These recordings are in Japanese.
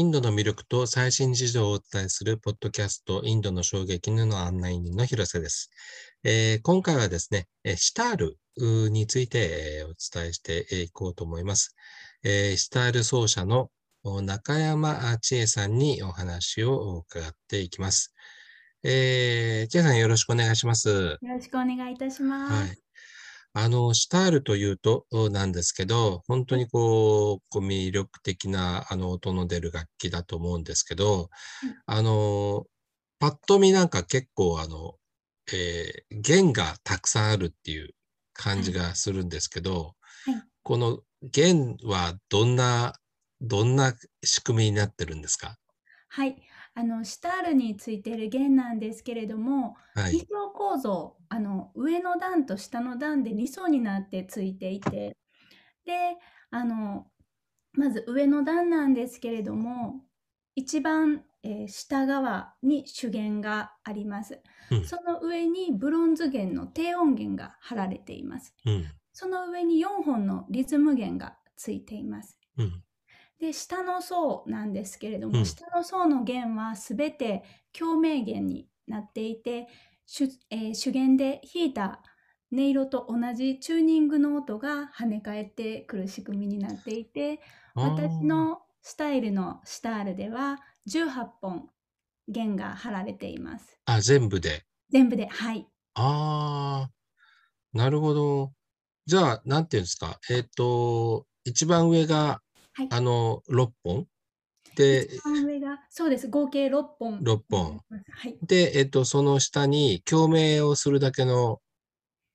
インドの魅力と最新事情をお伝えするポッドキャスト、インドの衝撃の案内人の広瀬です。えー、今回はですね、シタールについてお伝えしていこうと思います。えー、シタール奏者の中山千恵さんにお話を伺っていきます。えー、千恵さんよろしくお願いします。よろしくお願いいたします。はいあの、シタールというとなんですけど、本当にこう、こう魅力的なあの音の出る楽器だと思うんですけど、あの、パッと見なんか結構あの、えー、弦がたくさんあるっていう感じがするんですけど、はい、この弦はどんな、どんな仕組みになってるんですか？はい。あのシタールについている弦なんですけれども、はい、2層構造あの上の段と下の段で2層になってついていてであのまず上の段なんですけれども一番、えー、下側に主弦があります、うん、その上にブロンズ弦の低音弦が貼られています、うん、その上に4本のリズム弦がついています、うんで下の層なんですけれども、うん、下の層の弦は全て共鳴弦になっていて主,、えー、主弦で弾いた音色と同じチューニングの音が跳ね返ってくる仕組みになっていて私のスタイルのスタールでは18本弦が張られています。あ全部で全部ではい。ああなるほど。じゃあ、なんていうんですか。えっ、ー、と、一番上がはい。あの、6本で、そうです。合計6本。6本。はい。で、えっと、その下に共鳴をするだけの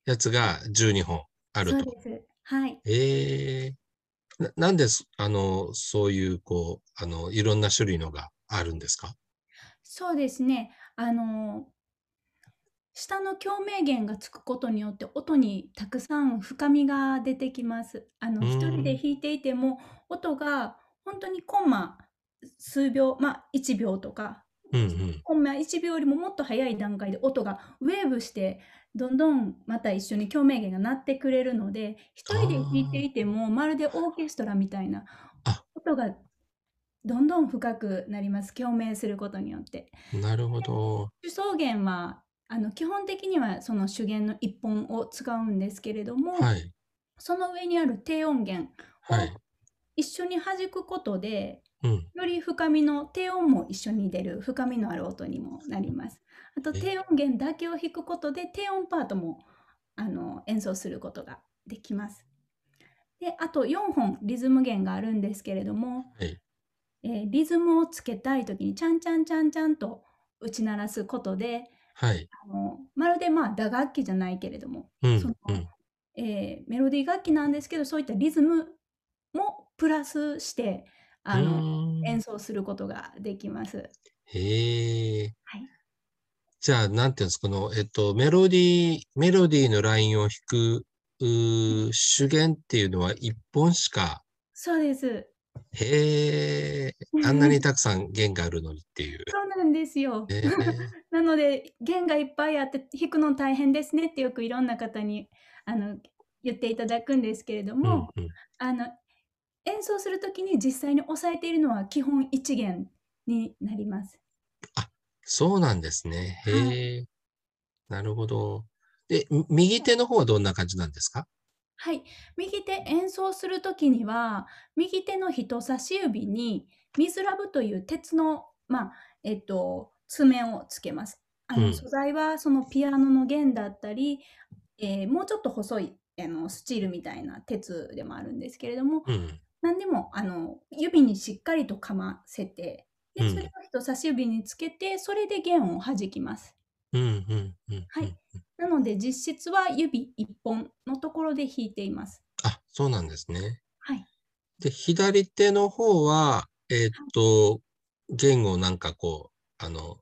やつが12本あると。そうです。はい。ええななんで、あの、そういう、こう、あの、いろんな種類のがあるんですか？そうですね。あの、下の共鳴弦がつくことによって音にたくさん深みが出てきます。あの、一人で弾いていても音が本当にコンマ数秒、まあ1秒とか、うんうん、コンマ1秒よりももっと早い段階で音がウェーブしてどんどんまた一緒に共鳴弦が鳴ってくれるので一人で弾いていてもまるでオーケストラみたいな音がどんどん深くなります共鳴することによって。なるほど。主奏弦はあの基本的にはその主弦の1本を使うんですけれども、はい、その上にある低音源を一緒に弾くことで、はい、より深みの低音も一緒に出る深みのある音にもなります。あと低音源だけを弾くことで低音パートもあの演奏することができます。であと4本リズム弦があるんですけれども、はい、えー、リズムをつけたい時にちゃんちゃんちゃんちゃんと打ち鳴らすことではい。あのまるでまあ打楽器じゃないけれども、うんそのうん。えーメロディー楽器なんですけどそういったリズムもプラスしてあの演奏することができます。へえ。はい、じゃあ、なんていうんですか、この、えっと、メロディー、メロディーのラインを弾く、う主弦っていうのは一本しか、そうです。へえ、あんなにたくさん弦があるのにっていう。そうなんですよ。え なので弦がいっぱいあって弾くの大変ですねってよくいろんな方にあの言っていただくんですけれども、うんうん、あの演奏する時に実際に押さえているのは基本1弦になります。あそうなんですね。へえ、はい、なるほど。で、右手の方はどんな感じなんですか？はい。右手演奏する時には、右手の人差し指にミズラブという鉄の、まあ、えっと、爪をつけます。あの、うん。素材はそのピアノの弦だったり、えーもうちょっと細いあのスチールみたいな鉄でもあるんですけれども、うん。何でもあの指にしっかりとかませて、で、それを人差し指につけて、それで弦を弾きます。うんうんうんはい。なので実質は指1本のところで弾いています。あ、そうなんですね。はい。で、左手の方は、えーっと、弦をなんかこう、あの、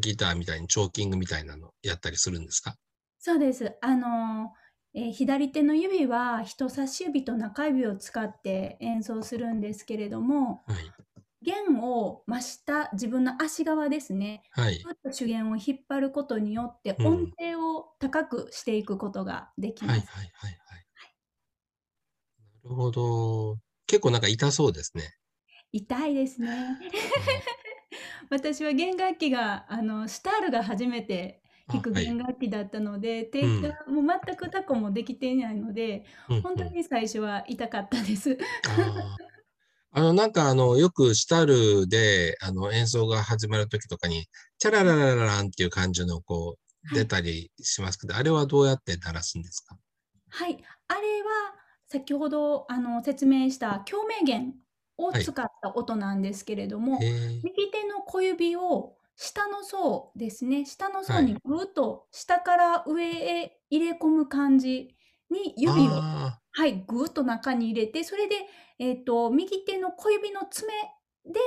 ギターみたいにチョーキングみたいなのやったりするんですか？そうです。あの、えー左手の指は人差し指と中指を使って演奏するんですけれども、はい。弦を真下、自分の足側ですね。はい。と主弦を引っ張ることによって音程を高くしていくことができはいます。なるほど。結構なんか痛そうですね。痛いですね。私は弦楽器があのシタールが初めて弾く弦楽器だったので、手がもう全くタコもできていないので、うん本当に最初は痛かったです。あの、なんかあの、よくシタールで、あの、演奏が始まる時とかに、チャララララランっていう感じのこう、出たりしますけど、はい、あれはどうやって鳴らすんですか？はい。あれは、先ほどあの説明した共鳴弦を使った音なんですけれども、はい、右手の小指を下の層ですね、下の層にぐっと下から上へ入れ込む感じに指を、はい、ぐっと中に入れて、それで、えっ、ー、と、右手の小指の爪で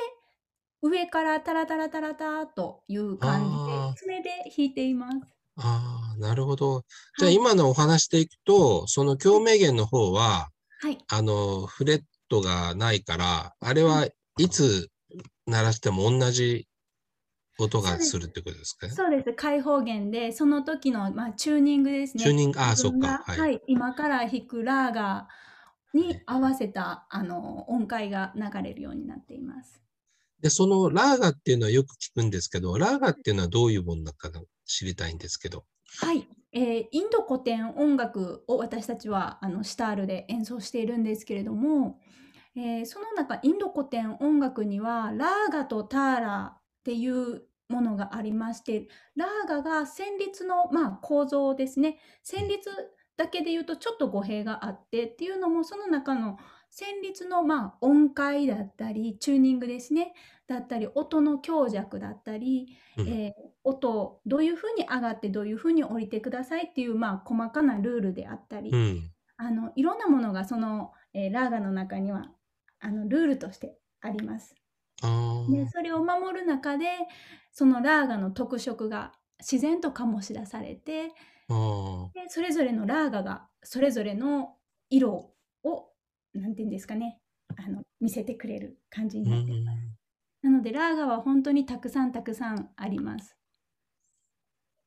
上からタラタラタラタという感じで、爪で弾いています。ああ、なるほど。じゃあ今のお話でいくと、その共鳴弦の方は、はい。あの、フレットがないから、あれはいつ鳴らしても同じ音がするってことですか？そうです。開放弦で、その時の、まあ、チューニングですね。チューニング、ああ、そっか。はい、はい。今から弾くラーガーに合わせた、あの、音階が流れるようになっています。で、そのラーガっていうのはよく聞くんですけど、ラーガっていうのはどういうものだか知りたいんですけど。はい。えー、インド古典音楽を私たちはあのシタールで演奏しているんですけれども、えー、その中インド古典音楽にはラーガとターラっていうものがありまして、ラーガが旋律の、まあ、構造ですね。旋律だけで言うとちょっと語弊があってっていうのもその中の旋律の、まあ、音階だったりチューニングですねだったり音の強弱だったり、うん、えー、音どういうふうに上がってどういうふうに降りてくださいっていう、まあ、細かなルールであったり、うん、あのいろんなものがその、えー、ラーガの中にはあのルールとしてあります。でそれを守る中でそのラーガの特色が自然と醸し出されてでそれぞれのラーガがそれぞれの色を何て言うんですかねあの見せてくれる感じになっています。なのでラーガは本当にたくさんたくさんあります。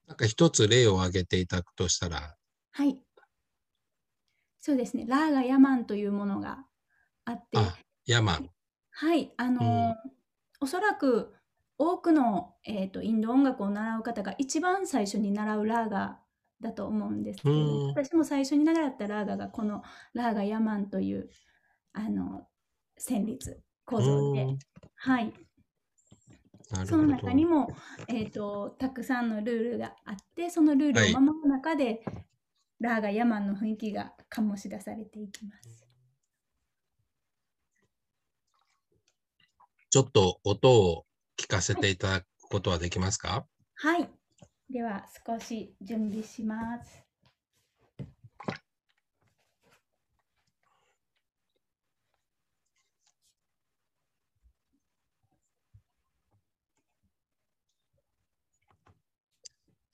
なんか一つ例を挙げていただくとしたら。はい。そうですね。ラーガヤマンというものがあって。あ、ヤマン。はい。あのーうん、おそらく多くの、えーと、インド音楽を習う方が一番最初に習うラーガだと思うんですけど、うん、私も最初に習ったラーガがこのラーガヤマンというあの旋律構造で、うん、はい。その中にも、えーと、たくさんのルールがあってそのルールを守る中で、はい、ラーガヤマンの雰囲気が醸し出されていきます。ちょっと音を聞かせていただくことはできますか？はい。では少し準備します。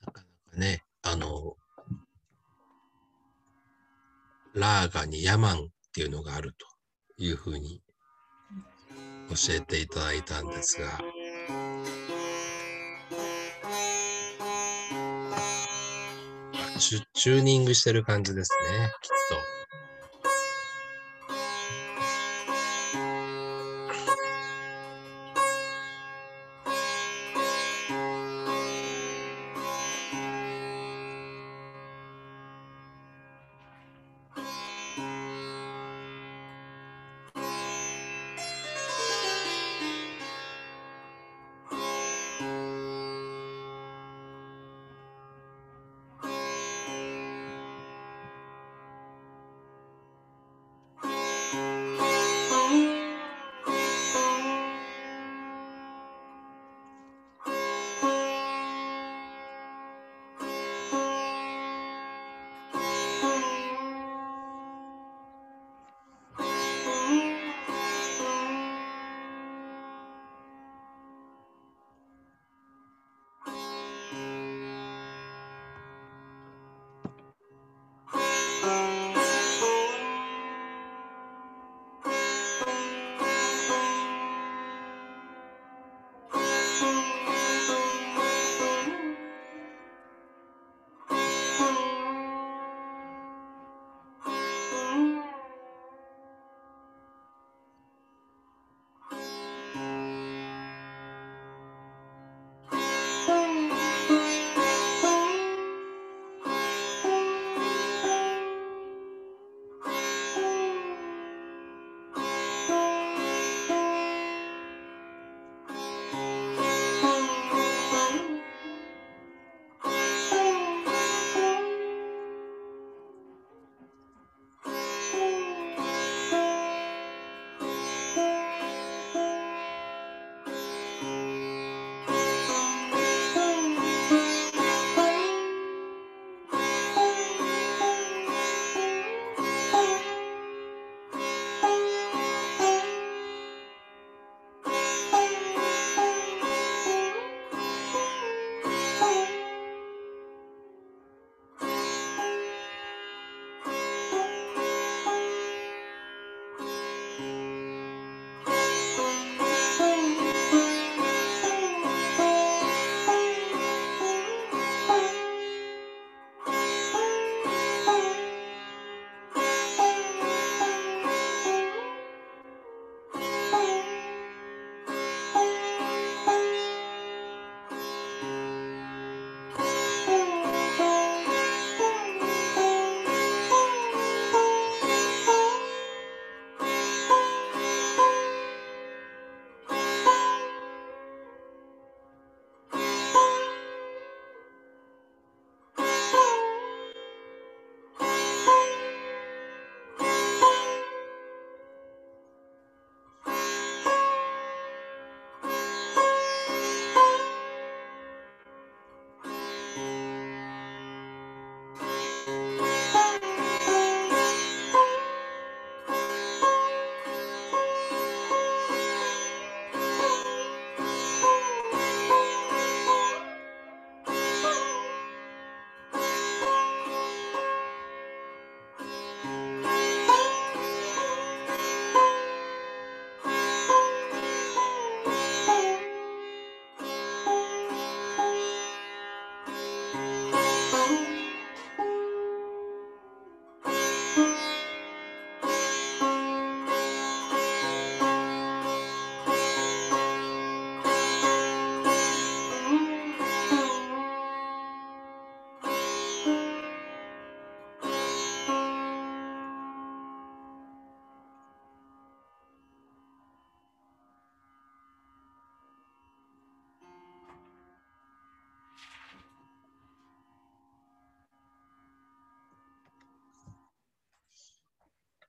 なかなかね、あの、ラーガにヤマンっていうのがあるというふうに教えていただいたんですが、チュチューニングしてる感じですね、きっと。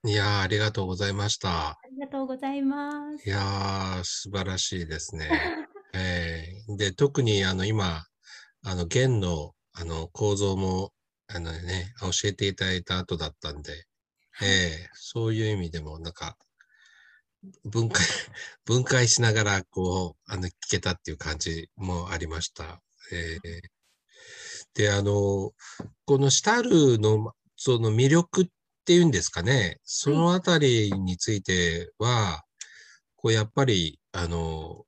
いやありがとうございました。ありがとうございます。いや素晴らしいですね。えー、で、特にあの今、あの弦のあの構造もあのね、教えていただいた後だったんで、えー、そういう意味でもなんか分解、分解しながらこう、あの聞けたっていう感じもありました。えー、で、あの、このシタールのその魅力っていうんですかね、そのあたりについては、こうやっぱり、あの、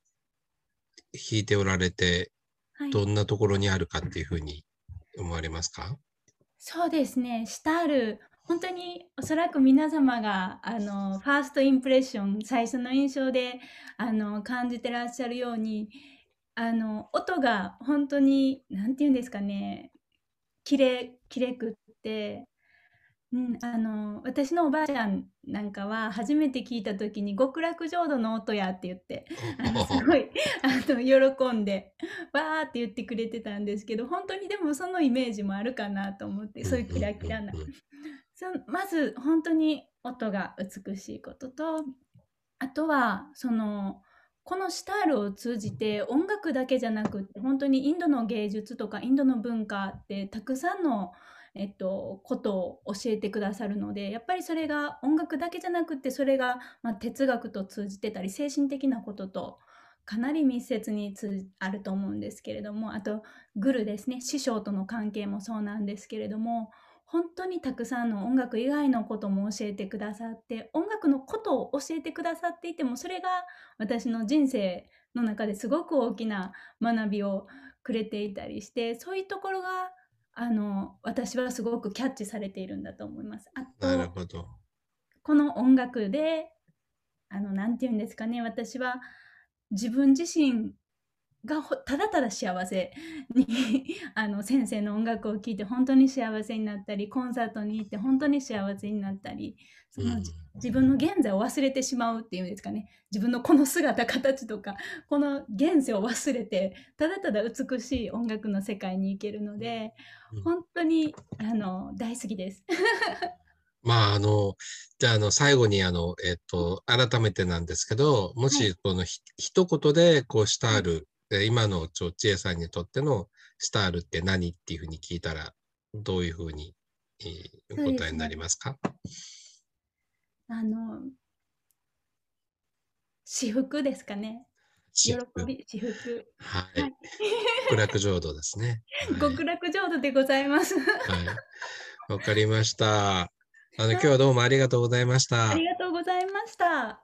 弾いておられて、どんなところにあるかっていうふうに思われますか？そうですね、シタール、本当におそらく皆様があのファーストインプレッション、最初の印象であの感じてらっしゃるように、あの音が本当に、なんて言うんですかね、きれきれくって、うん、あの、私のおばあちゃんなんかは初めて聞いた時に極楽浄土の音やって言って、あの、すごい、あの、喜んで、わーって言ってくれてたんですけど、本当にでもそのイメージもあるかなと思って、そういうキラキラな。そまず本当に音が美しいことと、あとは、その、このシタールを通じて音楽だけじゃなくて本当にインドの芸術とかインドの文化ってたくさんのえっと、ことを教えてくださるのでやっぱりそれが音楽だけじゃなくてそれが、まあ、哲学と通じてたり精神的なこととかなり密接にあると思うんですけれどもあとグルですね。師匠との関係もそうなんですけれども本当にたくさんの音楽以外のことも教えてくださって音楽のことを教えてくださっていてもそれが私の人生の中ですごく大きな学びをくれていたりしてそういうところがあの私はすごくキャッチされているんだと思います。あとなるほどこの音楽であのなんて言うんですかね私は自分自身がただただ幸せに あの先生の音楽を聴いて本当に幸せになったりコンサートに行って本当に幸せになったりその、うん、自分の現在を忘れてしまうっていうんですかね。自分のこの姿形とかこの現世を忘れてただただ美しい音楽の世界に行けるので、うん、本当にあの大好きです。まあ、あの、じゃあ、あの、最後に、あの、えっ、と、改めてなんですけど、もし、このひ、はい、一言で、こう、したある、今のちょ千恵さんにとってのスタールって何っていうふうに聞いたら、どういうふうに、えー、お答えになりますか、あの、私服ですかね。喜び、私服。はい。極楽浄土ですね。極楽浄土でございます。はい。わかりました。あの、今日はどうもありがとうございました。ありがとうございました。